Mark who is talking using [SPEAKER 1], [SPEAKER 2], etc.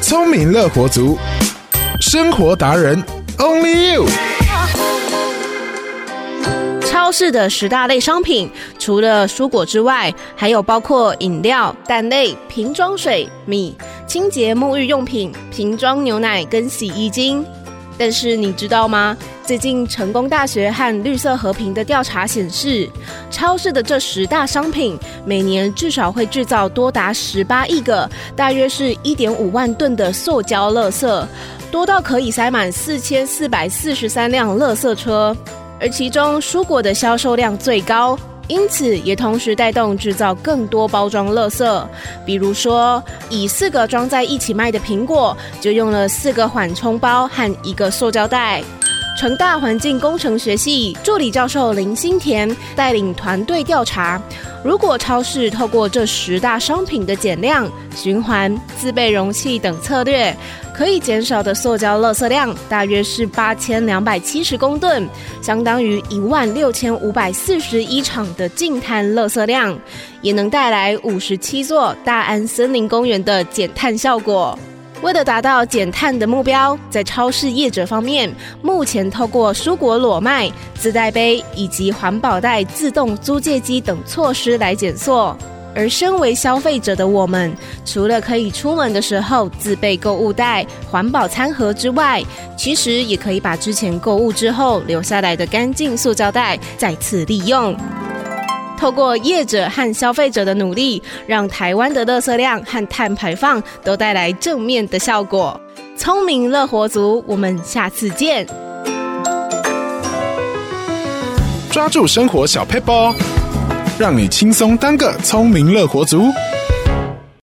[SPEAKER 1] 聪明乐活族，生活达人，Only You。
[SPEAKER 2] 超市的十大类商品，除了蔬果之外，还有包括饮料、蛋类、瓶装水、米、清洁沐浴用品、瓶装牛奶跟洗衣精。但是你知道吗？最近成功大学和绿色和平的调查显示，超市的这十大商品每年至少会制造多达十八亿个，大约是一点五万吨的塑胶垃圾，多到可以塞满四千四百四十三辆垃圾车。而其中蔬果的销售量最高，因此也同时带动制造更多包装垃圾。比如说，以四个装在一起卖的苹果，就用了四个缓冲包和一个塑胶袋。成大环境工程学系助理教授林新田带领团队调查，如果超市透过这十大商品的减量、循环、自备容器等策略，可以减少的塑胶垃圾量大约是八千两百七十公吨，相当于一万六千五百四十一场的净碳垃圾量，也能带来五十七座大安森林公园的减碳效果。为了达到减碳的目标，在超市业者方面，目前透过蔬果裸卖、自带杯以及环保袋自动租借机等措施来减塑。而身为消费者的我们，除了可以出门的时候自备购物袋、环保餐盒之外，其实也可以把之前购物之后留下来的干净塑胶袋再次利用。透过业者和消费者的努力，让台湾的垃圾量和碳排放都带来正面的效果。聪明乐活族，我们下次见！
[SPEAKER 1] 抓住生活小 paper，，让你轻松当个聪明乐活族。